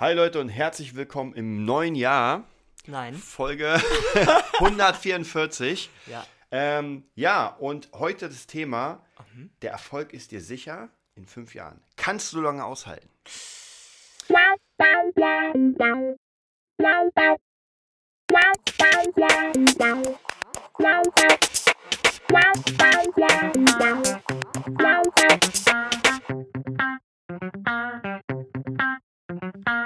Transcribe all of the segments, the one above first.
Hi Leute und herzlich willkommen im neuen Jahr. Nein. Folge 144. Ja. Ähm, ja, und heute das Thema, der Erfolg ist dir sicher in fünf Jahren. Kannst du lange aushalten?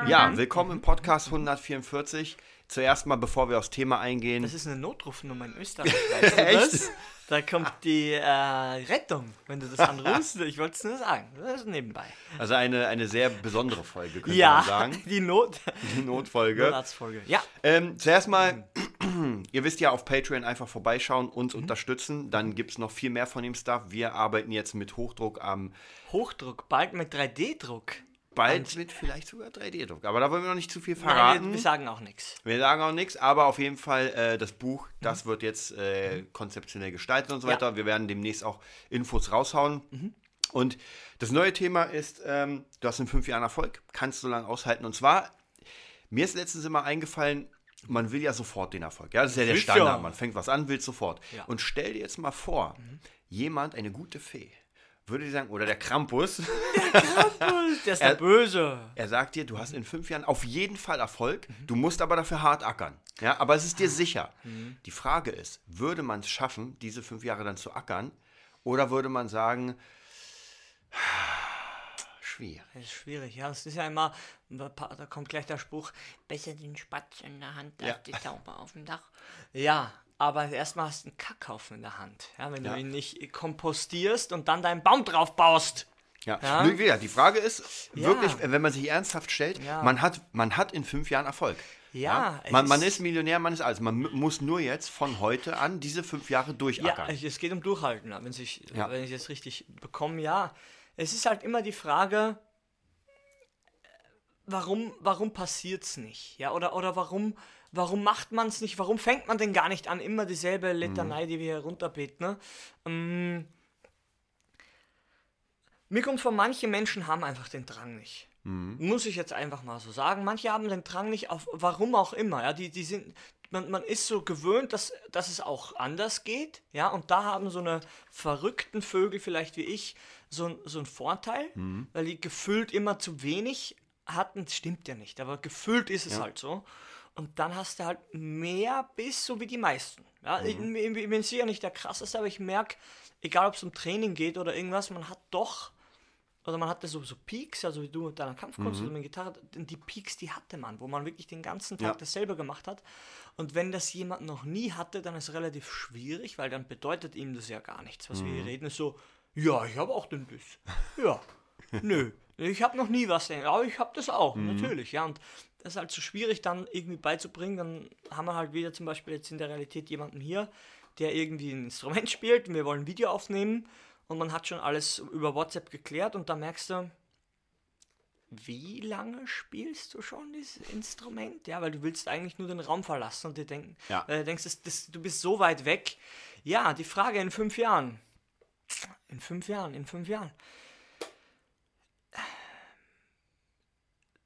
Ja, willkommen im Podcast 144. Zuerst mal, bevor wir aufs Thema eingehen. Das ist eine Notrufnummer in Österreich. Weißt du Echt? das? Da kommt die äh, Rettung, wenn du das anrufst. Ich wollte es nur sagen. Das ist nebenbei. Also eine, eine sehr besondere Folge, könnte Ja, man sagen. die Not Die Notfolge. Notarztfolge. Ja. Ähm, zuerst mal, ihr wisst ja, auf Patreon einfach vorbeischauen, Mhm. uns unterstützen. Dann gibt es noch viel mehr von dem Stuff. Wir arbeiten jetzt mit Hochdruck am Hochdruck, bald mit 3D-Druck. Bald mit vielleicht sogar 3D-Druck. Aber da wollen wir noch nicht zu viel Nein, verraten. wir, wir sagen auch nichts. Wir sagen auch nichts, aber auf jeden Fall äh, das Buch, das wird jetzt äh, konzeptionell gestaltet und so Ja. weiter. Wir werden demnächst auch Infos raushauen. Und das neue Thema ist, ähm, du hast in fünf Jahren Erfolg, kannst du lange aushalten. Und zwar, mir ist letztens immer eingefallen, man will ja sofort den Erfolg. Ja, das ist ja der. Standard. Man fängt was an, will sofort. Ja. Und stell dir jetzt mal vor, jemand, eine gute Fee, würde dir sagen, oder der Krampus, Der ist der Böse. er sagt dir, du hast in fünf Jahren auf jeden Fall Erfolg, du musst aber dafür hart ackern. Ja, aber es ist dir sicher. Die Frage ist, würde man es schaffen, diese fünf Jahre dann zu ackern? Oder würde man sagen, schwierig. Das ist schwierig, ja. Es ist ja immer, da kommt gleich der Spruch, besser den Spatz in der Hand als Ja. die Taube auf dem Dach. Ja, aber erstmal hast du einen Kackhaufen in der Hand. Ja, wenn Ja. du ihn nicht kompostierst und dann deinen Baum drauf baust. Ja. Ja. Wieder, die Frage ist Ja. wirklich, wenn man sich ernsthaft stellt, Ja. man, hat, man hat in fünf Jahren Erfolg. Ja, es Man, man ist- ist Millionär, man ist alles. Man mu- muss nur jetzt von heute an diese fünf Jahre Ja, durchackern. es es geht um Durchhalten, ja, wenn, sich, Ja. wenn ich es richtig bekomme, ja. Es ist halt immer die Frage, warum, warum passiert es nicht? Ja, oder, oder warum, warum macht man es nicht? Warum fängt man denn gar nicht an? Immer dieselbe Litanei, die wir hier runterbeten. Ne? Ähm, mir kommt vor, manche Menschen haben einfach den Drang nicht. Muss ich jetzt einfach mal so sagen. Manche haben den Drang nicht, auf warum auch immer. Ja, die, die sind, man, man ist so gewöhnt, dass, dass es auch anders geht. Ja, und da haben so eine verrückten Vögel, vielleicht wie ich, so, so einen Vorteil, weil die gefühlt immer zu wenig hatten. Das stimmt ja nicht, aber gefühlt ist es Ja. halt so. Und dann hast du halt mehr Biss, so wie die meisten. Ja, ich, ich, ich bin sicher nicht der krasseste, aber ich merke, egal ob es um Training geht oder irgendwas, man hat doch oder man hatte so, so Peaks, also wie du mit deiner Kampfkunst oder mit Gitarre, die Peaks, die hatte man, wo man wirklich den ganzen Tag Ja. dasselbe gemacht hat. Und wenn das jemand noch nie hatte, dann ist es relativ schwierig, weil dann bedeutet ihm das ja gar nichts. Was wir hier reden, ist so, ja, ich habe auch den Biss. Ja, nö, ich habe noch nie was, aber ich habe das auch, natürlich, ja. Und das ist halt so schwierig dann irgendwie beizubringen. Dann haben wir halt wieder zum Beispiel jetzt in der Realität jemanden hier, der irgendwie ein Instrument spielt und wir wollen ein Video aufnehmen und man hat schon alles über WhatsApp geklärt und da merkst du, wie lange spielst du schon dieses Instrument? Ja, weil du willst eigentlich nur den Raum verlassen und dir denken, Ja. äh, denkst, das, das, du bist so weit weg. Ja, die Frage in fünf Jahren. In fünf Jahren, in fünf Jahren.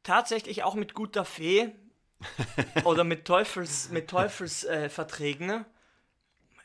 Tatsächlich auch mit guter Fee oder mit Teufels, mit Teufelsverträgen. Äh,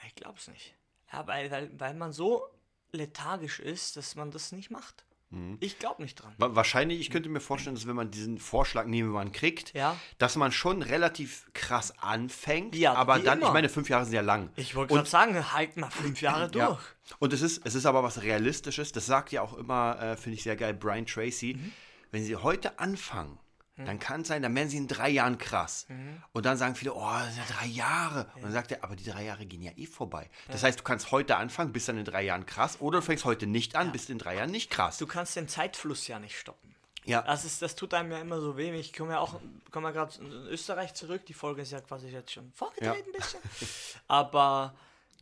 ich glaub's nicht. Ja, weil, weil, weil man so lethargisch ist, dass man das nicht macht. Mhm. Ich glaube nicht dran. Wa- Wahrscheinlich, ich könnte mir vorstellen, dass wenn man diesen Vorschlag nehmen, man kriegt, Ja. dass man schon relativ krass anfängt, Ja, aber dann, ich immer. meine, fünf Jahre sind ja lang. Ich wollte gerade sagen, halt mal fünf Jahre durch. Ja. Und es ist, es ist aber was Realistisches, das sagt ja auch immer, äh, finde ich sehr geil, Brian Tracy, Mhm. Wenn sie heute anfangen, dann kann es sein, dann werden sie in drei Jahren krass. Mhm. Und dann sagen viele, oh, das sind ja drei Jahre. Und dann sagt er, aber die drei Jahre gehen ja eh vorbei. Das heißt, du kannst heute anfangen, bist dann in drei Jahren krass, oder du fängst heute nicht an, bist in drei Jahren nicht krass. Du kannst den Zeitfluss ja nicht stoppen. ja, Das, ist, das tut einem ja immer so weh. Ich komme ja auch komme ja gerade in Österreich zurück. Die Folge ist ja quasi jetzt schon vorgedreht Ja. ein bisschen. Aber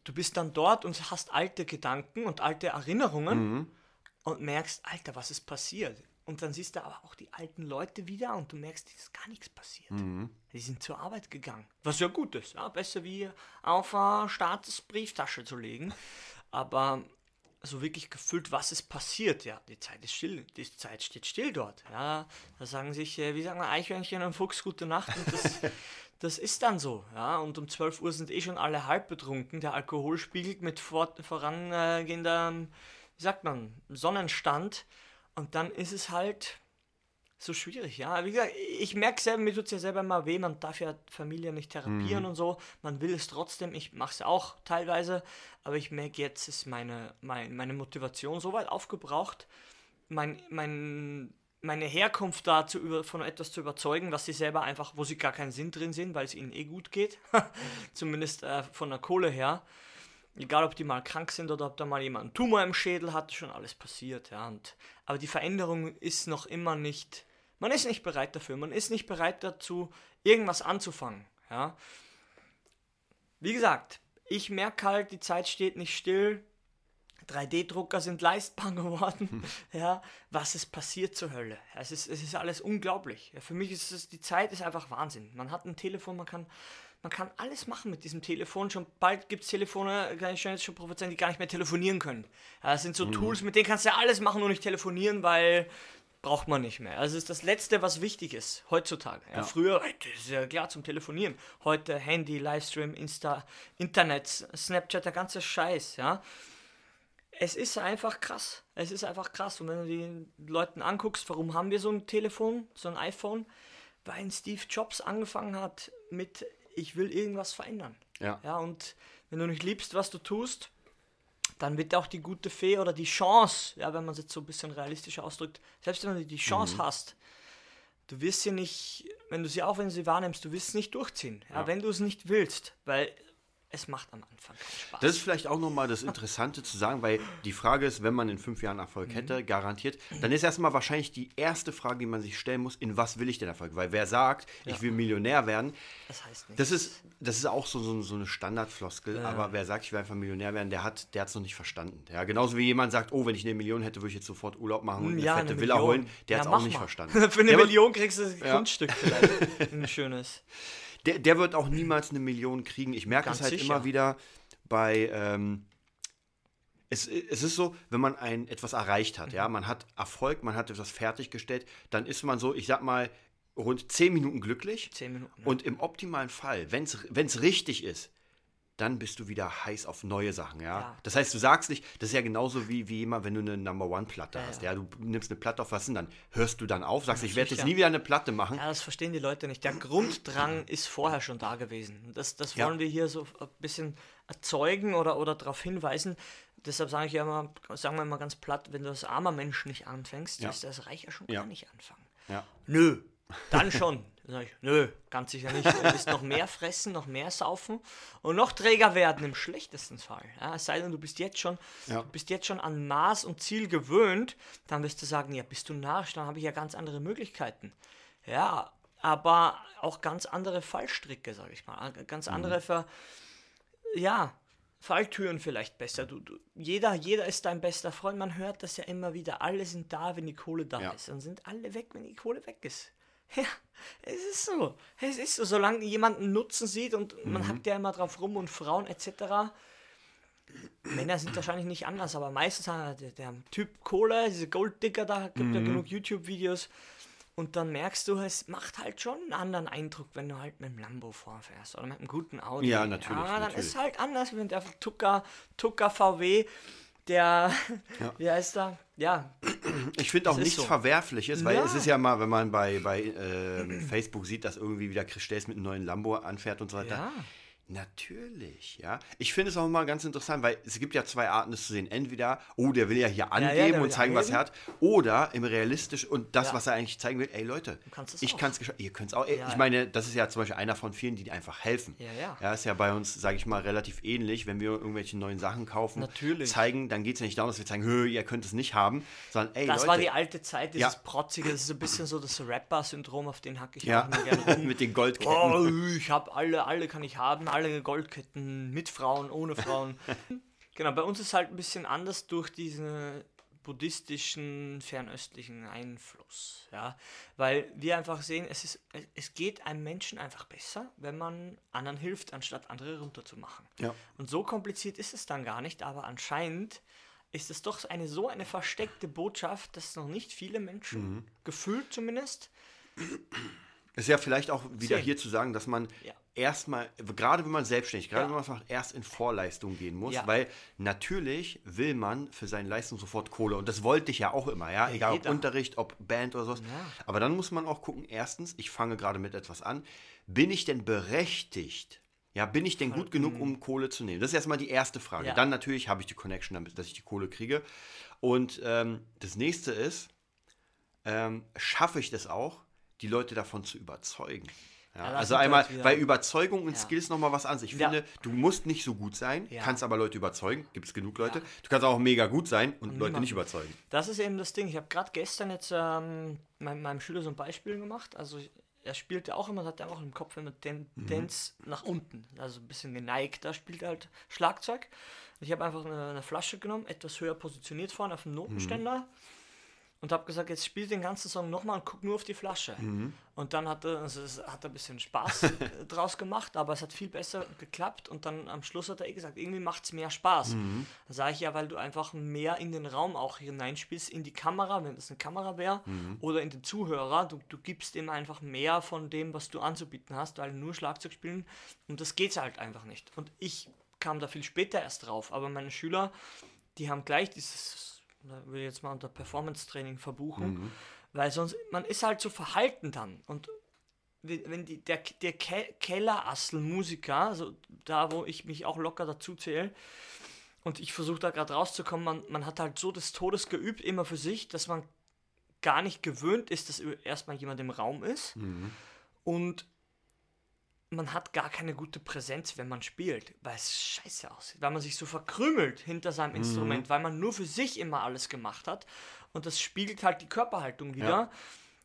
du bist dann dort und hast alte Gedanken und alte Erinnerungen Mhm. und merkst, Alter, was ist passiert? Und dann siehst du aber auch die alten Leute wieder und du merkst, es ist gar nichts passiert. Mhm. Die sind zur Arbeit gegangen. Was ja gut ist. Ja, besser wie auf eine Staatsbrieftasche zu legen. Aber so wirklich gefühlt, was ist passiert. Ja, die Zeit ist still, die Zeit steht still dort. Ja, da sagen sich, äh, wie sagen wir, Eichhörnchen und Fuchs gute Nacht und das, das ist dann so. Ja, und um 12 Uhr sind eh schon alle halb betrunken. Der Alkohol spiegelt mit vor, vorangehender, wie sagt man, Sonnenstand. Und dann ist es halt so schwierig, ja. Wie gesagt, ich merke selber, mir tut es ja selber mal weh, man darf ja Familie nicht therapieren mhm. und so. Man will es trotzdem, ich mache es auch teilweise, aber ich merke, jetzt ist meine, mein, meine Motivation so weit aufgebraucht, mein, mein, meine Herkunft dazu über, von etwas zu überzeugen, was sie selber einfach, wo sie gar keinen Sinn drin sind, weil es ihnen eh gut geht. Zumindest äh, von der Kohle her. Egal, ob die mal krank sind oder ob da mal jemand einen Tumor im Schädel hat, schon alles passiert, ja. Und, aber die Veränderung ist noch immer nicht man ist nicht bereit dafür. Man ist nicht bereit dazu, irgendwas anzufangen. Ja. Wie gesagt, ich merke halt, die Zeit steht nicht still. 3D-Drucker sind leistbar geworden. ja, was ist passiert zur Hölle? Es ist, es ist alles unglaublich. Ja, für mich ist es, die Zeit ist einfach Wahnsinn. Man hat ein Telefon, man kann, man kann alles machen mit diesem Telefon. Schon bald gibt es Telefone, kann ich schon jetzt schon prophezeien, die gar nicht mehr telefonieren können. Das sind so mhm. Tools, mit denen kannst du ja alles machen, nur nicht telefonieren, weil braucht man nicht mehr. Also ist das Letzte, was wichtig ist heutzutage. Ja, ja. Früher, das ist ja klar zum Telefonieren. Heute Handy, Livestream, Insta, Internet, Snapchat, der ganze Scheiß, ja. Es ist einfach krass. Es ist einfach krass. Und wenn du die Leuten anguckst, warum haben wir so ein Telefon, so ein iPhone? Weil Steve Jobs angefangen hat mit, ich will irgendwas verändern. Ja. ja. Und wenn du nicht liebst, was du tust, dann wird auch die gute Fee oder die Chance, ja, wenn man es jetzt so ein bisschen realistisch ausdrückt, selbst wenn du die Chance mhm. hast, du wirst sie nicht, wenn du sie auch, wenn du sie wahrnimmst, du wirst es nicht durchziehen, ja, ja. wenn du es nicht willst, weil es macht am Anfang keinen Spaß. Das ist vielleicht auch nochmal das Interessante zu sagen, weil die Frage ist, wenn man in fünf Jahren Erfolg mhm. hätte, garantiert, dann ist erstmal wahrscheinlich die erste Frage, die man sich stellen muss, in was will ich denn Erfolg? Weil wer sagt, ja. ich will Millionär werden, das heißt. Das ist, das ist auch so, so, so eine Standardfloskel, ja. aber wer sagt, ich will einfach Millionär werden, der hat es noch nicht verstanden. Ja, genauso wie jemand sagt, oh, wenn ich eine Million hätte, würde ich jetzt sofort Urlaub machen und ja, eine fette eine Villa holen, der hat es auch nicht mal. verstanden. Für eine Million kriegst du ein Grundstück vielleicht, ein schönes. Der, der wird auch niemals eine Million kriegen. Ich merke es halt sicher. immer wieder bei. Ähm, es, es, ist so, wenn man ein, etwas erreicht hat, mhm. ja, man hat Erfolg, man hat etwas fertiggestellt, dann ist man so, ich sag mal, rund 10 Minuten glücklich. 10 Minuten. Ja. Und im optimalen Fall, wenn es richtig ist, dann bist du wieder heiß auf neue Sachen, ja? ja. Das heißt, du sagst nicht, das ist ja genauso wie, wie immer, wenn du eine Number One-Platte ja, hast, ja. Du nimmst eine Platte auf, was denn dann? Hörst du dann auf, sagst, ich werde jetzt nie wieder eine Platte machen. Ja, das verstehen die Leute nicht. Der Grunddrang ist vorher schon da gewesen. Das, das wollen wir hier so ein bisschen erzeugen oder, oder darauf hinweisen. Deshalb sage ich ja immer, sagen wir mal ganz platt, wenn du als armer Mensch nicht anfängst, ja. ist das Reicher schon gar nicht anfangen. Ja. Nö, dann schon. Dann sage ich, nö, ganz sicher nicht. Du willst noch mehr fressen, noch mehr saufen und noch träger werden im schlechtesten Fall. Ja, es sei denn, du bist jetzt schon, ja. du bist jetzt schon an Maß und Ziel gewöhnt, dann wirst du sagen, ja, bist du narrisch, dann habe ich ja ganz andere Möglichkeiten. Ja, aber auch ganz andere Fallstricke, sage ich mal. Ganz mhm. andere, mhm. Ver, ja, Falltüren vielleicht besser. Du, du, jeder, jeder ist dein bester Freund. Man hört das ja immer wieder. Alle sind da, wenn die Kohle da ja. ist. Dann sind alle weg, wenn die Kohle weg ist. Ja, es ist so. Es ist so. Solange jemand einen Nutzen sieht und mhm. man hackt ja immer drauf rum und Frauen etc. Männer sind wahrscheinlich nicht anders, aber meistens hat der, der Typ Kohle, diese Golddigger, da gibt mhm. ja genug YouTube-Videos. Und dann merkst du, es macht halt schon einen anderen Eindruck, wenn du halt mit dem Lambo vorfährst oder mit einem guten Auto. Ja, natürlich. Ja, dann natürlich. ist halt anders, wenn der Tucker, Tucker VW der, ja. wie heißt er? Ja. Ich finde auch nichts so. Verwerfliches, weil ja. es ist ja mal, wenn man bei, bei äh, Facebook sieht, dass irgendwie wieder Chris Stelz mit einem neuen Lambo anfährt und so weiter. Ja. Natürlich, ja. Ich finde es auch mal ganz interessant, weil es gibt ja zwei Arten, das zu sehen. Entweder, oh, der will ja hier angeben ja, ja, und zeigen, was er hat, oder im realistisch und das, ja. was er eigentlich zeigen will, ey Leute, ich kann es ihr könnt es auch. ich meine, das ist ja zum Beispiel einer von vielen, die einfach helfen. Ja, ja. Ja, ist ja bei uns, sage ich mal, relativ ähnlich, wenn wir irgendwelche neuen Sachen kaufen, Natürlich. zeigen, dann geht es ja nicht darum, dass wir zeigen, hö, ihr könnt es nicht haben, sondern ey, Das Leute, war die alte Zeit, dieses Protzige, das ist ein bisschen so das Rapper-Syndrom, auf den hacke ich ja. auch gerne rum. Mit den Goldketten. Oh, ich habe alle, alle kann ich haben, alle Goldketten mit Frauen, ohne Frauen. genau, bei uns ist halt ein bisschen anders durch diesen buddhistischen, fernöstlichen Einfluss. Ja? Weil wir einfach sehen, es, ist, es geht einem Menschen einfach besser, wenn man anderen hilft, anstatt andere runterzumachen. Ja. Und so kompliziert ist es dann gar nicht, aber anscheinend ist es doch eine so eine versteckte Botschaft, dass noch nicht viele Menschen, Mhm. gefühlt zumindest, Ist ja vielleicht auch wieder Sehen. hier zu sagen, dass man Ja. erstmal, gerade wenn man selbstständig, gerade Ja. wenn man was macht, erst in Vorleistung gehen muss, Ja. weil natürlich will man für seine Leistung sofort Kohle und das wollte ich ja auch immer, ja, egal ob Unterricht, ob Band oder sowas. Aber dann muss man auch gucken, erstens, ich fange gerade mit etwas an, bin ich denn berechtigt? Ja, bin ich denn gut genug, um Kohle zu nehmen? Das ist erstmal die erste Frage. Dann natürlich habe ich die Connection, damit, dass ich die Kohle kriege. Und ähm, das nächste ist, ähm, schaffe ich das auch, die Leute davon zu überzeugen. Ja, Ja, also einmal bei Überzeugung und Ja. Skills nochmal was anderes. Ich Ja. finde, du musst nicht so gut sein, Ja. kannst aber Leute überzeugen. Gibt es genug Leute. Ja. Du kannst auch mega gut sein und Leute niemanden. nicht überzeugen. Das ist eben das Ding. Ich habe gerade gestern jetzt ähm, meinem, meinem Schüler so ein Beispiel gemacht. Also er spielte auch immer, hat er auch im Kopf immer Tendenz nach unten. Also ein bisschen geneigt. Da spielt er halt Schlagzeug. Ich habe einfach eine, eine Flasche genommen, etwas höher positioniert vorne auf dem Notenständer. Und habe gesagt, jetzt spiel den ganzen Song nochmal und guck nur auf die Flasche. Und dann hat er, also es hat er ein bisschen Spaß äh, draus gemacht, aber es hat viel besser geklappt. Und dann am Schluss hat er eh gesagt, irgendwie macht es mehr Spaß. Dann sage ich ja, weil du einfach mehr in den Raum auch hineinspielst, in die Kamera, wenn das eine Kamera wäre, oder in den Zuhörer. Du, du gibst ihm einfach mehr von dem, was du anzubieten hast, weil nur Schlagzeug spielen. Und das geht halt einfach nicht. Und ich kam da viel später erst drauf. Aber meine Schüler, die haben gleich dieses, da will ich jetzt mal unter Performance-Training verbuchen, weil sonst, man ist halt so verhalten dann. Und wenn die, der, der Ke Kellerassel-Musiker, also da, wo ich mich auch locker dazu zähle, und ich versuche da gerade rauszukommen, man, man hat halt so des Todes geübt, immer für sich, dass man gar nicht gewöhnt ist, dass erstmal jemand im Raum ist. Und man hat gar keine gute Präsenz, wenn man spielt, weil es scheiße aussieht, weil man sich so verkrümelt hinter seinem Instrument, weil man nur für sich immer alles gemacht hat und das spiegelt halt die Körperhaltung wieder. Ja.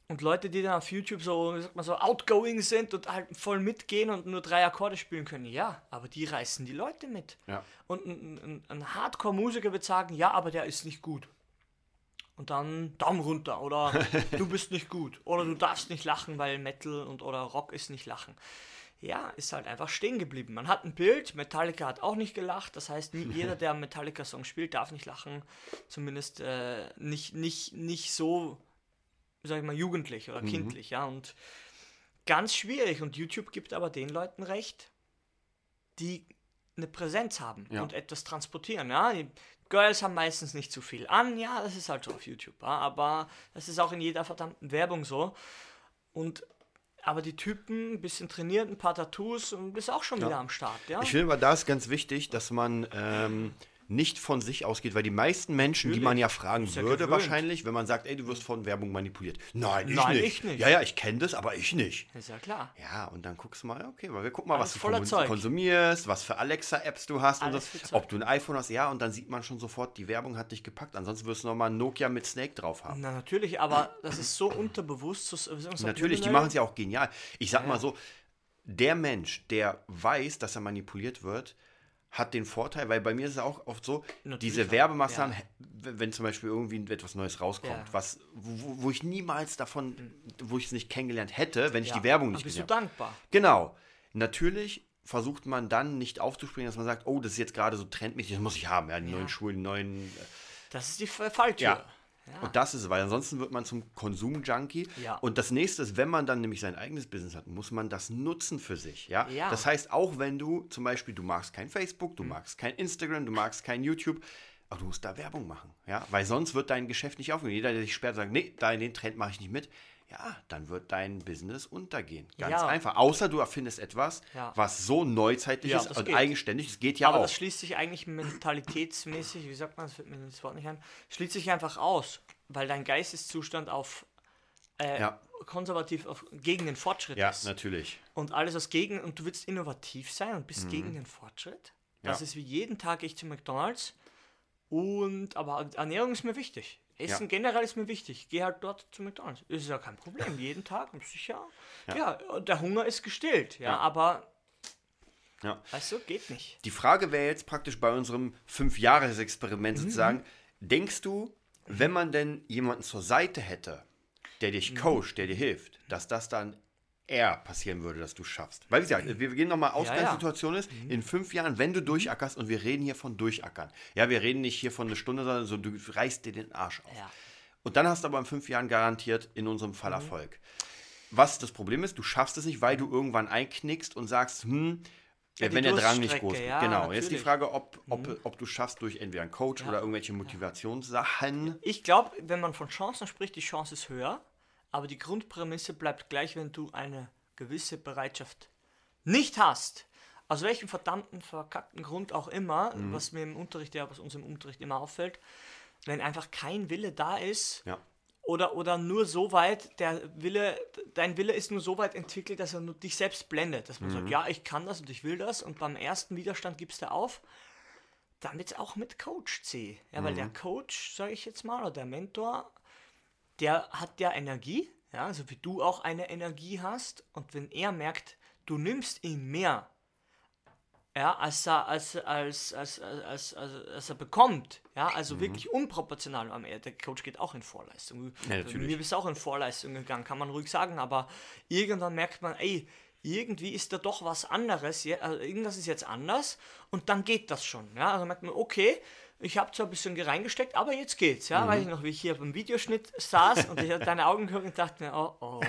Und Leute, die dann auf YouTube so, wie sagt man so, outgoing sind und halt voll mitgehen und nur drei Akkorde spielen können, ja, aber die reißen die Leute mit. Ja. Und ein, ein, ein Hardcore-Musiker wird sagen, ja, aber der ist nicht gut. Und dann Daumen runter oder du bist nicht gut oder du darfst nicht lachen, weil Metal und oder Rock ist nicht lachen. Ja, ist halt einfach stehen geblieben. Man hat ein Bild, Metallica hat auch nicht gelacht, das heißt, nie, jeder, der einen Metallica-Song spielt, darf nicht lachen. Zumindest äh, nicht, nicht, nicht so, sag ich mal, jugendlich oder kindlich, ja. Und ganz schwierig. Und YouTube gibt aber den Leuten recht, die eine Präsenz haben Ja. und etwas transportieren. Ja? Die Girls haben meistens nicht zu viel an, ja, das ist halt so auf YouTube, ja? aber das ist auch in jeder verdammten Werbung so. Und aber die Typen, ein bisschen trainiert, ein paar Tattoos und bist auch schon wieder am Start, ja. Ich finde aber, da ist ganz wichtig, dass man ähm, nicht von sich ausgeht, weil die meisten Menschen, die man ja fragen ja würde, gewöhnt. wahrscheinlich, wenn man sagt, ey, du wirst von Werbung manipuliert. Nein, ich Nein, nicht. ich nicht. Ja, ja, ich kenne das, aber ich nicht. ist ja klar. Ja, und dann guckst du mal, okay, mal, wir gucken mal, Alles was du konsumierst, was für Alexa-Apps du hast Alles und Zeug. ob du ein iPhone hast, ja, und dann sieht man schon sofort, die Werbung hat dich gepackt. Ansonsten wirst du nochmal ein Nokia mit Snake drauf haben. Na, natürlich, aber das ist so unterbewusst. So, Natürlich, die machen es ja auch genial. Ich sag mal so, der Mensch, der weiß, dass er manipuliert wird, hat den Vorteil, weil bei mir ist es auch oft so, Natürlich diese Werbemaßnahmen, wenn wenn zum Beispiel irgendwie etwas Neues rauskommt, Ja. was, wo, wo ich niemals davon, wo ich es nicht kennengelernt hätte, wenn ich Ja, die Werbung nicht bist gesehen du habe. dankbar. Genau. Natürlich versucht man dann nicht aufzuspringen, dass man sagt, oh, das ist jetzt gerade so trendmäßig, das muss ich haben, ja, die neuen Schuhe, die neuen. Das ist die Falltür. Ja. Und das ist es, weil ansonsten wird man zum Konsum-Junkie. Ja. Und das nächste ist, wenn man dann nämlich sein eigenes Business hat, muss man das nutzen für sich. Ja? Ja. Das heißt, auch wenn du zum Beispiel, du magst kein Facebook, du magst kein Instagram, du magst kein YouTube, aber du musst da Werbung machen. Ja? Weil sonst wird dein Geschäft nicht aufgehen. Jeder, der sich sperrt, sagt, nee, da in den Trend mache ich nicht mit. Ja, dann wird dein Business untergehen. Ganz Ja. einfach. Außer du erfindest etwas, Ja. was so neuzeitlich Ja, ist und geht. eigenständig. Das geht ja aber auch. das schließt sich eigentlich mentalitätsmäßig, wie sagt man, das fällt mir das Wort nicht ein, schließt sich einfach aus, weil dein Geisteszustand auf äh, Ja. konservativ auf, gegen den Fortschritt ja, ist. natürlich. Und alles was gegen, und du willst innovativ sein und bist gegen den Fortschritt. Das Mhm. Ja. ist wie jeden Tag ich zu McDonalds. Und, aber Ernährung ist mir wichtig. Essen Ja. generell ist mir wichtig. Geh halt dort zu McDonalds. Ist ja kein Problem. Jeden Tag, sicher. Ja. und der Hunger ist gestillt. Ja, Ja. aber, Ja. weißt du, geht nicht. Die Frage wäre jetzt praktisch bei unserem Fünf-Jahres-Experiment sozusagen, denkst du, wenn man denn jemanden zur Seite hätte, der dich coacht, der dir hilft, dass das dann eher passieren würde, dass du schaffst. Weil wie gesagt, wir gehen nochmal aus, Ja, ja, ja. Situation ist, in fünf Jahren, wenn du durchackerst, und wir reden hier von durchackern. Ja, wir reden nicht hier von einer Stunde, sondern so, du reißt dir den Arsch auf. Ja. Und dann hast du aber in fünf Jahren garantiert in unserem Mhm. Fall Erfolg. Was das Problem ist, du schaffst es nicht, weil du irgendwann einknickst und sagst, hm, Ja, wenn der Drang nicht groß ist. ja, genau, jetzt die natürlich. Mhm. Frage, ob, ob, ob du schaffst durch entweder einen Coach oder irgendwelche Motivationssachen. Ich glaube, wenn man von Chancen spricht, die Chance ist höher, aber die Grundprämisse bleibt gleich, wenn du eine gewisse Bereitschaft nicht hast. Aus welchem verdammten, verkackten Grund auch immer, Mhm. was mir im Unterricht, ja, was uns im Unterricht immer auffällt, wenn einfach kein Wille da ist, Ja. oder, oder nur so weit, der Wille, dein Wille ist nur so weit entwickelt, dass er nur dich selbst blendet. Dass man sagt, ja, ich kann das und ich will das und beim ersten Widerstand gibst du auf. Dann wird es auch mit Coach C. Ja, weil der Coach, sage ich jetzt mal, oder der Mentor, der hat ja Energie, ja, also wie du auch eine Energie hast. Und wenn er merkt, du nimmst ihm mehr, ja, als er, als, als, als, als, als, als er bekommt. Ja, also wirklich unproportional. Am Ende, der Coach geht auch in Vorleistung. Ja, natürlich. Mir bist auch in Vorleistung gegangen, kann man ruhig sagen, aber irgendwann merkt man, ey, irgendwie ist da doch was anderes, also irgendwas ist jetzt anders und dann geht das schon. Ja, also merkt man, okay, ich habe zwar ein bisschen reingesteckt, aber jetzt geht's. Ja, weiß ich noch, wie ich hier beim Videoschnitt saß und ich hatte deine Augen gehört und dachte mir, oh oh,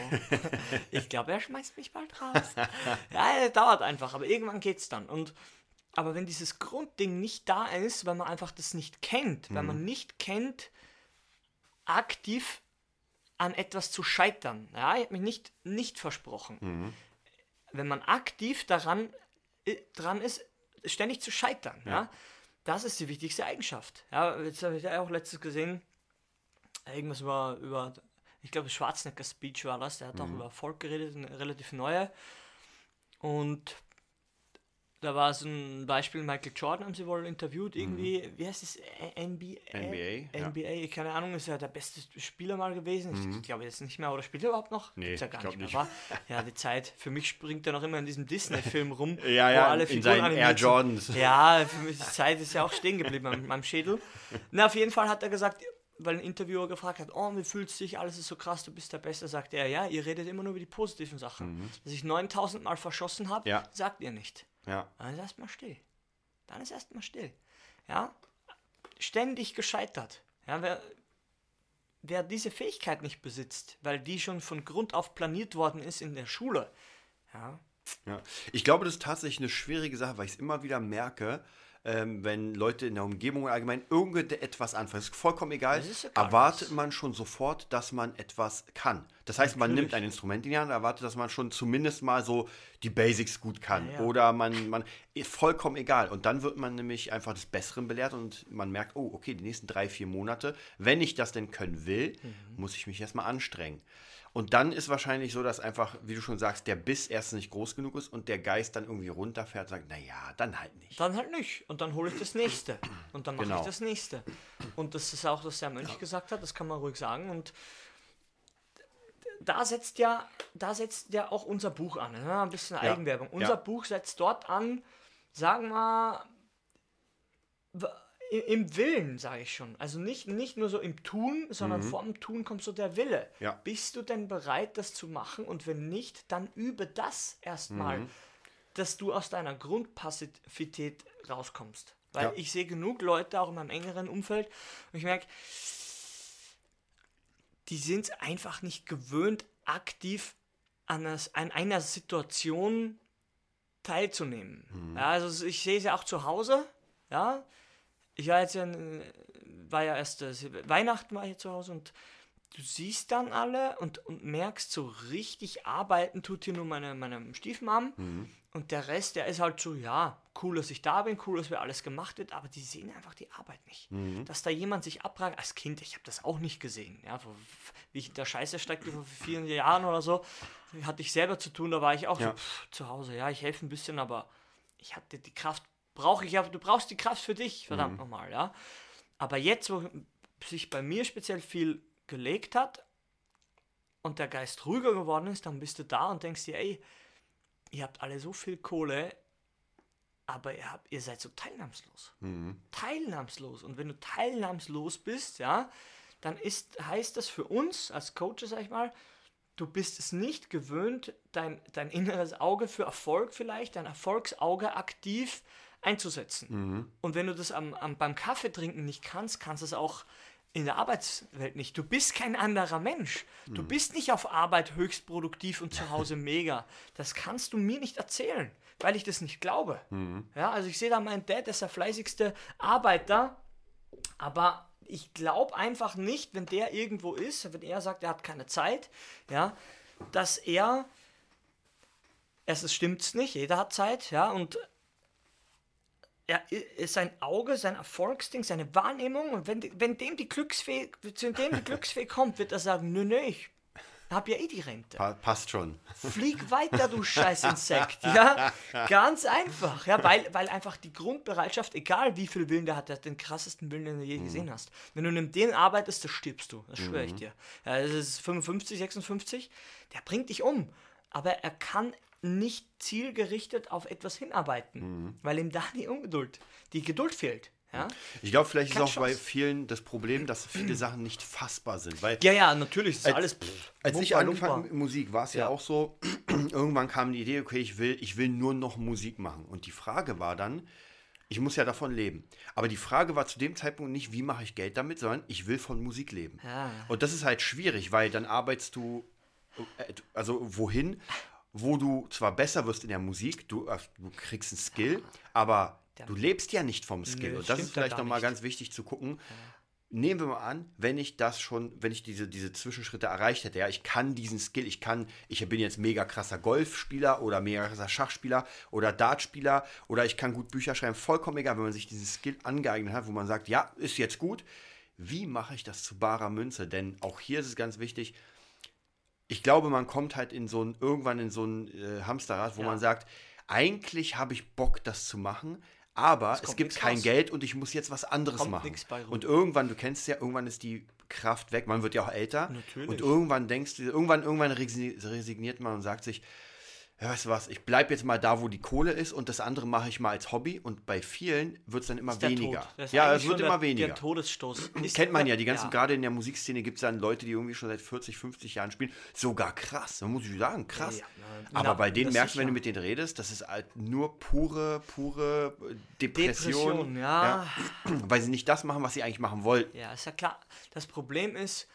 ich glaube, er schmeißt mich bald raus. Ja, dauert einfach, aber irgendwann geht's dann. Und aber wenn dieses Grundding nicht da ist, weil man einfach das nicht kennt, weil man nicht kennt, aktiv an etwas zu scheitern. Ja, ich habe mich nicht, nicht versprochen. Wenn man aktiv daran äh, dran ist, ständig zu scheitern, ja. Das ist die wichtigste Eigenschaft. Ja, jetzt habe ich ja auch letztes gesehen, irgendwas über, über ich glaube, Schwarzenegger Speech war das, der hat auch über Erfolg geredet, eine relativ neue. Und da war so ein Beispiel, Michael Jordan haben sie wohl interviewt, irgendwie, wie heißt es, NBA? NBA, ja. NBA, keine Ahnung, ist ja der beste Spieler mal gewesen. Ich glaube jetzt nicht mehr, oder spielt er überhaupt noch? Mhm. Nee, Gibt's ja gar nicht mehr, wa? Ja, die Zeit, für mich springt er noch immer in diesem Disney-Film rum, Ja, ja, wo alle in Figuren Air. Jordans. Ja, für mich die Zeit ist ja auch stehen geblieben an meinem Schädel. Na, auf jeden Fall hat er gesagt, weil ein Interviewer gefragt hat, oh, wie fühlst du dich, alles ist so krass, du bist der Beste, sagt er, ja, ihr redet immer nur über die positiven Sachen. Dass ich 9000 Mal verschossen habe, Mhm. Ja. sagt ihr nicht. Ja. Dann ist erstmal still. Dann ist erstmal still. Ja, ständig gescheitert. Ja, wer, wer diese Fähigkeit nicht besitzt, weil die schon von Grund auf planiert worden ist in der Schule, ja, Ja. Ich glaube, das ist tatsächlich eine schwierige Sache, weil ich es immer wieder merke, ähm, wenn Leute in der Umgebung allgemein irgendetwas anfangen. Ist vollkommen egal. Ist erwartet man schon sofort, dass man etwas kann. Das heißt, man Natürlich. nimmt ein Instrument in die Hand, erwartet, dass man schon zumindest mal so die Basics gut kann. Ja, ja. Oder man, man, vollkommen egal. Und dann wird man nämlich einfach des Besseren belehrt und man merkt, oh, okay, die nächsten drei, vier Monate, wenn ich das denn können will, Mhm. muss ich mich erstmal anstrengen. Und dann ist wahrscheinlich so, dass einfach, wie du schon sagst, der Biss erst nicht groß genug ist und der Geist dann irgendwie runterfährt und sagt, naja, dann halt nicht. Dann halt nicht. Und dann hole ich das nächste. Und dann mache Genau. ich das nächste. Und das ist auch, was der Mönch gesagt hat, das kann man ruhig sagen. Und da setzt ja, da setzt ja auch unser Buch an. Ne? Ein bisschen Ja. Eigenwerbung. Unser Ja. Buch setzt dort an, sagen wir, im Willen, sage ich schon. Also nicht, nicht nur so im Tun, sondern vor dem Tun kommt so der Wille. Mhm. Ja. Bist du denn bereit, das zu machen? Und wenn nicht, dann übe das erstmal, Mhm. dass du aus deiner Grundpassivität rauskommst. Weil Ja. ich sehe genug Leute auch in meinem engeren Umfeld und ich merke, die sind es einfach nicht gewöhnt, aktiv an, das, an einer Situation teilzunehmen. Ja, also ich sehe es ja auch zu Hause. Ja, ich war jetzt ja, war ja erst äh, Weihnachten war ich hier zu Hause und du siehst dann alle und, und merkst so richtig arbeiten tut hier nur meine, meine Stiefmam und der Rest, der ist halt so, ja, cool, dass ich da bin, cool, dass wir alles gemacht wird, aber die sehen einfach die Arbeit nicht. Dass da jemand sich abragt, als Kind, ich habe das auch nicht gesehen, ja, vor, wie ich in der Scheiße steckte vor vielen Jahren oder so, hatte ich selber zu tun, da war ich auch Ja. so pff, zu Hause, ja, ich helfe ein bisschen, aber ich hatte die Kraft, brauche ich ja, du brauchst die Kraft für dich, verdammt nochmal, ja. Aber jetzt, wo sich bei mir speziell viel gelegt hat und der Geist ruhiger geworden ist, dann bist du da und denkst dir, ey, ihr habt alle so viel Kohle, aber ihr, habt, ihr seid so teilnahmslos. Teilnahmslos. Und wenn du teilnahmslos bist, ja, dann ist, heißt das für uns als Coaches, sag ich mal, du bist es nicht gewöhnt, dein, dein inneres Auge für Erfolg vielleicht, dein Erfolgsauge aktiv einzusetzen. Und wenn du das am, am, beim Kaffee trinken nicht kannst, kannst du es auch in der Arbeitswelt nicht. Du bist kein anderer Mensch. Du bist nicht auf Arbeit höchst produktiv und zu Hause mega. Das kannst du mir nicht erzählen, weil ich das nicht glaube. Ja, also ich sehe da meinen Dad, der ist der fleißigste Arbeiter, aber ich glaube einfach nicht, wenn der irgendwo ist, wenn er sagt, er hat keine Zeit, ja, dass er, erstens stimmt es nicht, jeder hat Zeit, ja, und er ist sein Auge, sein Erfolgsding, seine Wahrnehmung, und wenn, wenn dem die Glücksfee, zu dem die Glücksfee kommt, wird er sagen, nö, nö, ich hab ja eh die Rente. Pa passt schon. Flieg weiter, du scheiß Insekt. Ja, ganz einfach. Ja, weil, weil einfach die Grundbereitschaft, egal wie viel Willen der hat, der hat den krassesten Willen, den du je gesehen hast. Wenn du neben den arbeitest, da stirbst du. Das schwöre ich dir. Ja, das ist 55, 56. Der bringt dich um. Aber er kann nicht zielgerichtet auf etwas hinarbeiten, weil ihm da die Ungeduld, die Geduld fehlt. Ja, Ich glaube, vielleicht ist Keine auch bei Chance. vielen das Problem, dass viele Sachen nicht fassbar sind. Weil ja, ja natürlich, ist Als- alles. Pff, Als ich angefangen mit Musik, war es ja. Ja. auch so, irgendwann kam die Idee, okay, ich will, ich will nur noch Musik machen. Und die Frage war dann, ich muss ja davon leben. Aber die Frage war zu dem Zeitpunkt nicht, wie mache ich Geld damit, sondern ich will von Musik leben. Ja. Und das ist halt schwierig, weil dann arbeitest du, äh, also wohin, wo du zwar besser wirst in der Musik, du, äh, du kriegst einen Skill, aber du lebst ja nicht vom Skill. Nö, Und das ist vielleicht nochmal ganz wichtig zu gucken. Nehmen wir mal an, wenn ich das schon, wenn ich diese, diese Zwischenschritte erreicht hätte, ja, ich kann diesen Skill, ich kann, ich bin jetzt mega krasser Golfspieler oder mega krasser Schachspieler oder Dartspieler oder ich kann gut Bücher schreiben, vollkommen egal, wenn man sich diesen Skill angeeignet hat, wo man sagt, ja, ist jetzt gut, wie mache ich das zu barer Münze? Denn auch hier ist es ganz wichtig, ich glaube, man kommt halt in so ein, irgendwann in so ein äh, Hamsterrad, wo Ja. man sagt, eigentlich habe ich Bock, das zu machen, aber es, kommt gibt kein raus. Geld und ich muss jetzt was anderes Kommt machen. Und irgendwann, du kennst ja, irgendwann ist die Kraft weg, man wird ja auch älter. Natürlich. Und irgendwann denkst du, irgendwann, irgendwann resi- resigniert man und sagt sich, ja, weißt du was, ich bleibe jetzt mal da, wo die Kohle ist und das andere mache ich mal als Hobby. Und bei vielen wird es dann immer weniger. Ja, es wird immer der, weniger. Der Todesstoß. Kennt man ja, die ganzen, gerade in der Musikszene gibt es dann Leute, die irgendwie schon seit 40, 50 Jahren spielen. Sogar krass, muss ich sagen, krass. Ja, na, Aber na, bei denen merkst du, wenn du mit denen redest, das ist halt nur pure, pure äh, Depression. Depression, ja. Weil sie nicht das machen, was sie eigentlich machen wollten. Ja, ist ja klar. Das Problem ist,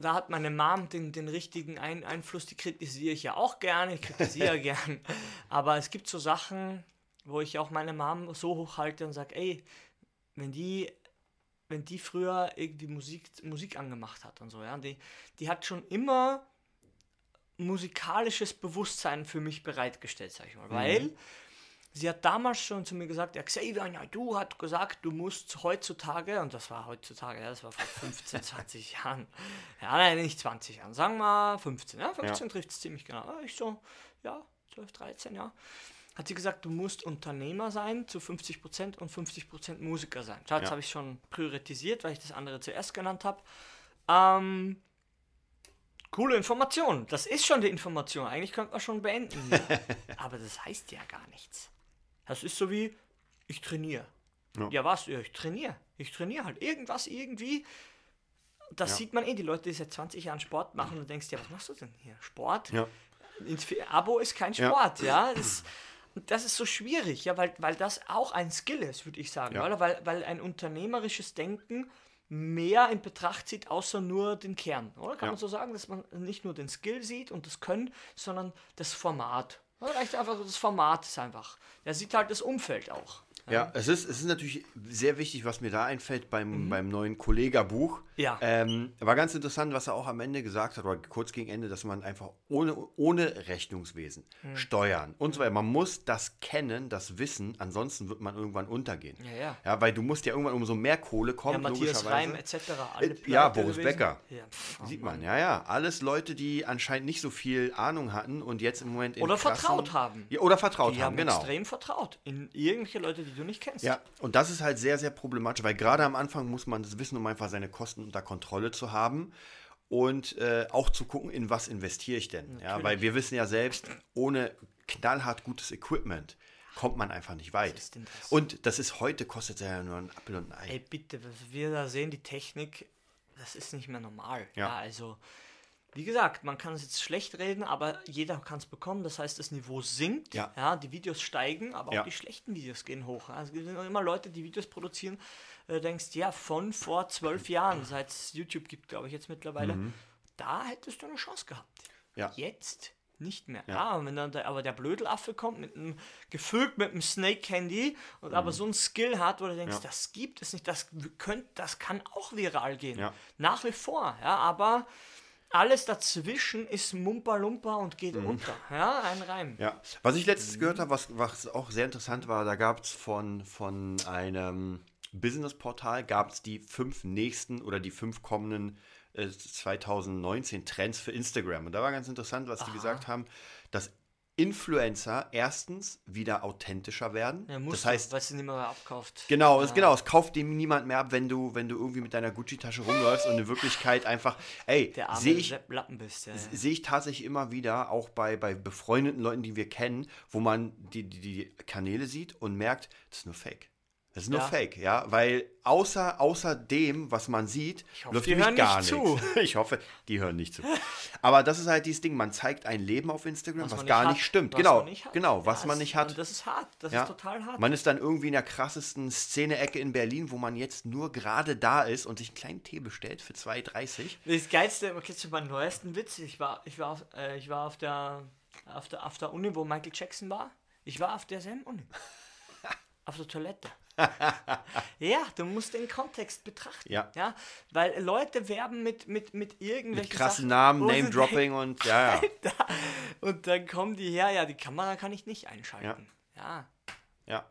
da hat meine Mom den, den richtigen Ein Einfluss, die kritisiere ich ja auch gerne, ich kritisiere gern. Aber es gibt so Sachen, wo ich auch meine Mom so hochhalte und sage, ey, wenn die, wenn die früher irgendwie Musik, Musik angemacht hat und so, ja, die, die hat schon immer musikalisches Bewusstsein für mich bereitgestellt, sag ich mal. Weil sie hat damals schon zu mir gesagt, ja, Xavier, ja, du hat gesagt, du musst heutzutage, und das war heutzutage, ja, das war vor 15, 20 Jahren, ja, nein, nicht 20 Jahren, sagen wir 15, ja, 15 trifft es ziemlich genau. Ich so, ja, 12, 13, ja. Hat sie gesagt, du musst Unternehmer sein zu 50% und 50% Musiker sein. Jetzt Ja. habe ich schon priorisiert, weil ich das andere zuerst genannt habe. Ähm, coole Information. Das ist schon die Information. Eigentlich könnte man schon beenden. Aber das heißt ja gar nichts. Das ist so wie, ich trainiere. Ja. Ja, was? Ja, ich trainiere. Ich trainiere halt. Irgendwas, irgendwie. Das Ja. sieht man eh, die Leute, die seit 20 Jahren Sport machen und denkst, ja, was machst du denn hier? Sport? Ja. Ins Abo ist kein. Sport, ja. Das, das ist so schwierig, ja, weil, weil das auch ein Skill ist, würde ich sagen. Oder? Weil, weil ein unternehmerisches Denken mehr in Betracht zieht, außer nur den Kern. Oder kann man so sagen, dass man nicht nur den Skill sieht und das Können, sondern das Format. Reicht einfach das Format ist einfach. Der sieht halt das Umfeld auch. Ja, es ist, es ist natürlich sehr wichtig, was mir da einfällt beim, beim neuen Kollega-Buch. Mhm. Ja. Ähm, war ganz interessant, was er auch am Ende gesagt hat, oder kurz gegen Ende, dass man einfach ohne, ohne Rechnungswesen, Mhm. Steuern und so weiter, man muss das kennen, das Wissen, ansonsten wird man irgendwann untergehen. Ja, ja. Ja, weil du musst ja irgendwann umso mehr Kohle kommen, Ja, Matthias logischerweise. Reim etc. alle Äh, ja, pleite Boris gewesen. Becker. Ja, pff, oh Sieht Mann. man, ja, ja. Alles Leute, die anscheinend nicht so viel Ahnung hatten und jetzt im Moment in Oder krassen- vertraut haben. Ja, oder vertraut Die haben, haben genau. extrem vertraut in irgendwelche Leute, die du nicht kennst. Ja, und das ist halt sehr, sehr problematisch, weil gerade am Anfang muss man das wissen, um einfach seine Kosten unter Kontrolle zu haben und äh, auch zu gucken, in was investiere ich denn. Ja, weil wir wissen ja selbst, ohne knallhart gutes Equipment kommt man einfach nicht weit. das? Und das ist heute, kostet ja nur ein Apfel und ein Ei. Ey, bitte, was wir da sehen, die Technik, das ist nicht mehr normal. Ja. Ja, also wie gesagt, man kann es jetzt schlecht reden, aber jeder kann es bekommen. Das heißt, das Niveau sinkt, Ja. die Videos steigen, aber Ja. auch die schlechten Videos gehen hoch. Also es sind auch immer Leute, die Videos produzieren, äh, denkst, ja, von vor zwölf Jahren, seit es YouTube gibt, glaube ich jetzt mittlerweile, da hättest du eine Chance gehabt. Mhm. Ja. Jetzt nicht mehr. Ja, und wenn dann der, aber der Blödelaffe kommt mit einem gefüllt mit einem Snake Candy und aber so ein Skill hat, wo du denkst, Mhm. Ja. das gibt es nicht, das könnt, das kann auch viral gehen. Ja. Nach wie vor, ja, aber alles dazwischen ist Mumpa-Lumpa und geht unter. Ja, ein Reim. Mhm. Ja, was ich letztens gehört habe, was, was auch sehr interessant war, da gab es von, von einem Business-Portal, gab es die fünf nächsten oder die fünf kommenden äh, 2019 Trends für Instagram. Und da war ganz interessant, was die gesagt haben, dass Influencer erstens wieder authentischer werden. Ja, das heißt, du, weil sie nicht mehr abkauft. Genau, es, genau, es kauft dem niemand mehr ab, wenn du, wenn du irgendwie mit deiner Gucci-Tasche rumläufst und in Wirklichkeit einfach, ey, sehe ich. Ja, ja. sehe ich tatsächlich immer wieder, auch bei, bei befreundeten Leuten, die wir kennen, wo man die, die, die Kanäle sieht und merkt, das ist nur Fake. Das ist nur Ja. Fake, ja, weil außer, außer dem, was man sieht, hoffe, läuft die nämlich hören gar nicht nichts. zu. Ich hoffe, die hören nicht zu. Aber das ist halt dieses Ding, man zeigt ein Leben auf Instagram, was, man gar hat, nicht stimmt. was genau, nicht genau, was Ja, man nicht hat. Und das ist hart. Das Ja. ist total hart. Man ist dann irgendwie in der krassesten Szene-Ecke in Berlin, wo man jetzt nur gerade da ist und sich einen kleinen Tee bestellt für 2,30. Das Geilste, okay, zu meinem neuesten Witz, ich war, ich war, auf, äh, ich war auf, der, auf, der, auf der Uni, wo Michael Jackson war. Ich war auf derselben Uni. auf der Toilette. ja, du musst den Kontext betrachten. Ja. ja weil Leute werben mit, mit, mit irgendwelchen Mit krassen Sachen, Namen, Name-Dropping und ja, ja. denken, Und dann kommen die her, ja, die Kamera kann ich nicht einschalten. Ja, ja.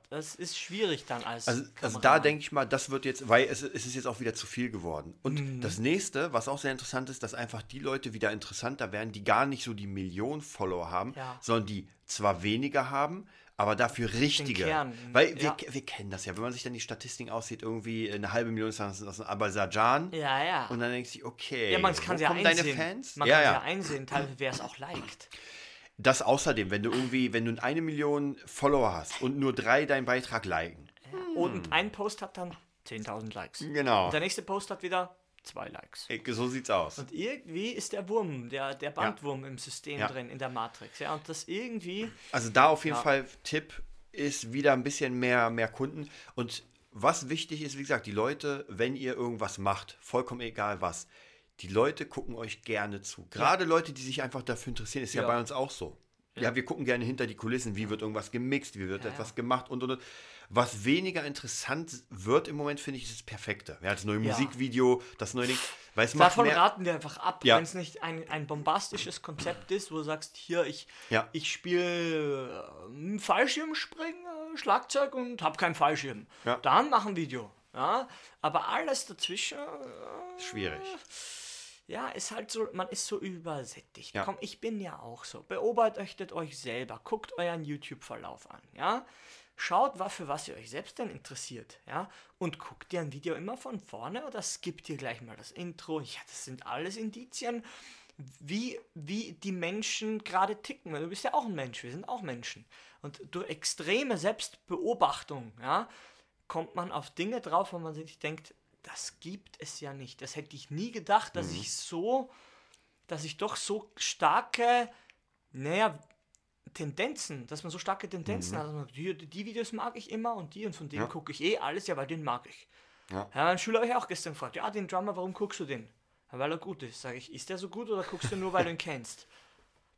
Das ist schwierig dann als Also, also da denke ich mal, das wird jetzt, weil es, es ist jetzt auch wieder zu viel geworden. Und Mhm. das nächste, was auch sehr interessant ist, dass einfach die Leute wieder interessanter werden, die gar nicht so die Millionen Follower haben, Ja. sondern die zwar weniger haben, aber dafür richtige. Kern, Weil wir, ja. wir kennen das ja, wenn man sich dann die Statistiken aussieht, irgendwie eine halbe Million ist aus aus Aserbaidschan. Ja, ja. Und dann denkst du, okay, ja, man kann wo ja kommen einsehen. deine Fans? Man ja, kann ja. ja einsehen, teilweise wer es auch liked. Das außerdem, wenn du irgendwie, wenn du eine Million Follower hast und nur drei deinen Beitrag liken. Und ein Post hat dann 10.000 Likes. Genau. Und der nächste Post hat wieder zwei Likes. Ey, So sieht's aus. Und irgendwie ist der Wurm, der, der Bandwurm im System Ja. drin, in der Matrix. Ja, und das irgendwie. Also da auf jeden Ja. Fall Tipp ist wieder ein bisschen mehr, mehr Kunden. Und was wichtig ist, wie gesagt, die Leute, wenn ihr irgendwas macht, vollkommen egal was, die Leute gucken euch gerne zu. Gerade Leute, die sich einfach dafür interessieren, ist ja, Ja. bei uns auch so. Ja. wir gucken gerne hinter die Kulissen, wie wird irgendwas gemixt, wie wird Ja, etwas ja. gemacht und und und. Was weniger interessant wird im Moment, finde ich, ist das Perfekte. Ja, das neue Ja. Musikvideo, das neue Ding. Weil es macht Davon mehr, raten wir einfach ab, Ja. wenn es nicht ein, ein bombastisches Konzept ist, wo du sagst, hier, ich, Ja. ich spiele äh, Fallschirmspringen, äh, Schlagzeug und habe keinen Fallschirm. Ja. Dann mach ein Video. Ja? Aber alles dazwischen. Äh, schwierig. Ja, ist halt so, man ist so übersättigt. Ja. Komm, ich bin ja auch so. Beobachtet euch selber, guckt euren YouTube-Verlauf an, ja. Schaut, wa- für was ihr euch selbst denn interessiert, ja. Und guckt ihr ein Video immer von vorne oder skippt ihr gleich mal das Intro? Ja, das sind alles Indizien, wie, wie die Menschen gerade ticken. Weil Du bist ja auch ein Mensch, wir sind auch Menschen. Und durch extreme Selbstbeobachtung, ja, kommt man auf Dinge drauf, wo man sich denkt, das gibt es ja nicht. Das hätte ich nie gedacht, dass ich so, dass ich doch so starke, naja, Tendenzen, dass man so starke Tendenzen hat. dass man sagt, Die, die Videos mag ich immer und die und von denen Ja. gucke ich eh alles, ja, weil den mag ich. Ja. Ja, mein Schüler habe ich auch gestern gefragt, ja, den Drummer, warum guckst du den? Ja, weil er gut ist. Sage ich, ist der so gut oder guckst du nur, weil du ihn kennst?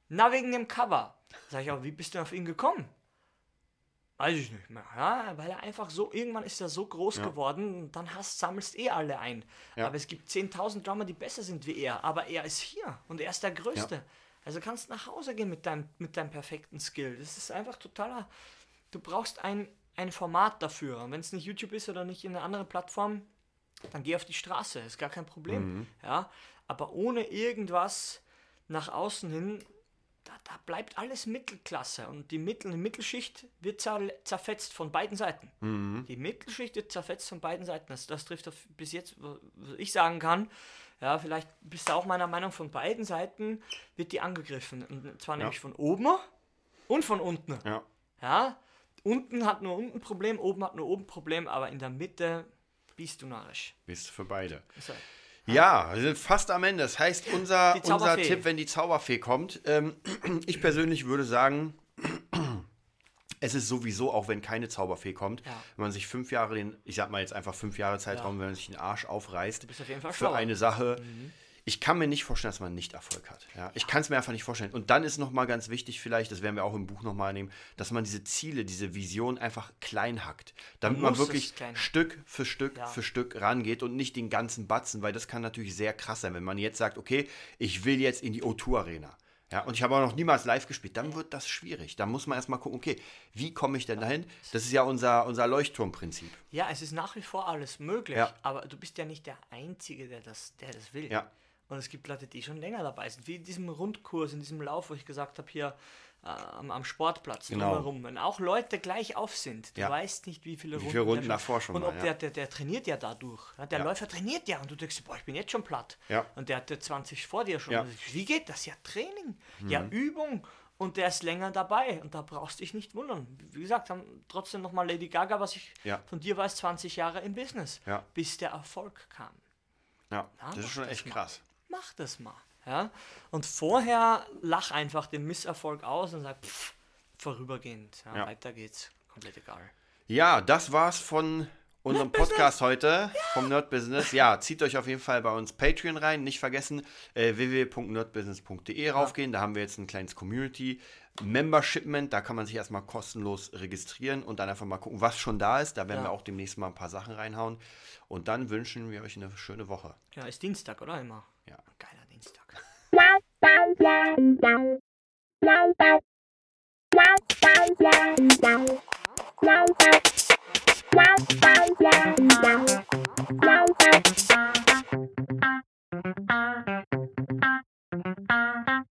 Na, wegen dem Cover. Sag ich, aber wie bist du auf ihn gekommen? Weiß ich nicht mehr. Ja, weil er einfach so, irgendwann ist er so groß Ja. geworden, und dann hast, sammelst eh alle ein. Ja. Aber es gibt 10.000 Drummer, die besser sind wie er. Aber er ist hier und er ist der Größte. Also kannst nach Hause gehen mit deinem, mit deinem perfekten Skill. Das ist einfach totaler. Du brauchst ein, ein Format dafür. Und wenn es nicht YouTube ist oder nicht in einer anderen Plattform, dann geh auf die Straße. Ist gar kein Problem. Ja, aber ohne irgendwas nach außen hin, da, da bleibt alles Mittelklasse. Und die, Mittel, Mittelschicht wird zer, zerfetzt von beiden Seiten. Die Mittelschicht wird zerfetzt von beiden Seiten. Das, das trifft auf, bis jetzt, was ich sagen kann. Ja, vielleicht bist du auch meiner Meinung, von beiden Seiten wird die angegriffen. Und zwar nämlich von oben und von unten. Ja. Ja, unten hat nur unten ein Problem, oben hat nur oben ein Problem, aber in der Mitte bist du narrisch. Bist für beide. So. Ja, wir sind fast am Ende. Das heißt, unser, unser. Tipp, wenn die Zauberfee kommt, ähm, ich persönlich würde sagen, es ist sowieso, auch wenn keine Zauberfee kommt, Ja. wenn man sich fünf Jahre den, ich sag mal jetzt einfach fünf Jahre Zeitraum, wenn man sich den Arsch aufreißt für schlauer. eine Sache. Ich kann mir nicht vorstellen, dass man nicht Erfolg hat. Ja? Ich kann es mir einfach nicht vorstellen. Und dann ist nochmal ganz wichtig, vielleicht, das werden wir auch im Buch nochmal nehmen, dass man diese Ziele, diese Vision einfach klein hackt. Damit Man man, wirklich. Stück für Stück Ja. für Stück rangeht und nicht den ganzen Batzen, weil das kann natürlich sehr krass sein, wenn man jetzt sagt, okay, ich will jetzt in die O2 Arena. Ja, und ich habe auch noch niemals live gespielt, dann wird das schwierig. Da muss man erstmal gucken, okay, wie komme ich denn dahin? Das ist ja unser, unser Leuchtturmprinzip. Ja, es ist nach wie vor alles möglich, Ja. aber du bist ja nicht der Einzige, der das, der das will. Ja. Und es gibt Leute, die schon länger dabei sind, wie in diesem Rundkurs, in diesem Lauf, wo ich gesagt habe, hier äh, am, am Sportplatz Genau. drumherum. Wenn auch Leute gleich auf sind, du Ja. weißt nicht, wie viele Wie Runden, viele Runden der davor schon Und ob ja. der, der, der trainiert ja dadurch. Der Ja. Läufer trainiert ja und du denkst, boah, ich bin jetzt schon platt. Ja. Und der hatte 20 vor dir schon. Ja. Mhm. Wie geht das? Ja, Training, ja, Übung. Und der ist länger dabei und da brauchst du dich nicht wundern. Wie gesagt, haben trotzdem nochmal Lady Gaga, was ich Ja. von dir weiß, 20 Jahre im Business, Ja. bis der Erfolg kam. Ja, Ja, das ist schon das echt krass. Mach das mal. Ja? Und vorher lach einfach den Misserfolg aus und sag, pff, vorübergehend. Ja, Ja. Weiter geht's. Komplett egal. Ja, das war's von unserem Podcast heute vom Nerd Business. Ja, zieht euch auf jeden Fall bei uns Patreon rein. Nicht vergessen, äh, www.nerdbusiness.de raufgehen. Da haben wir jetzt ein kleines Community Membershipment. Da kann man sich erstmal kostenlos registrieren und dann einfach mal gucken, was schon da ist. Da werden Ja. wir auch demnächst mal ein paar Sachen reinhauen. Und dann wünschen wir euch eine schöne Woche. Ja, ist Dienstag, oder? Immer. Ja. Geiler Dienstag. Thank you.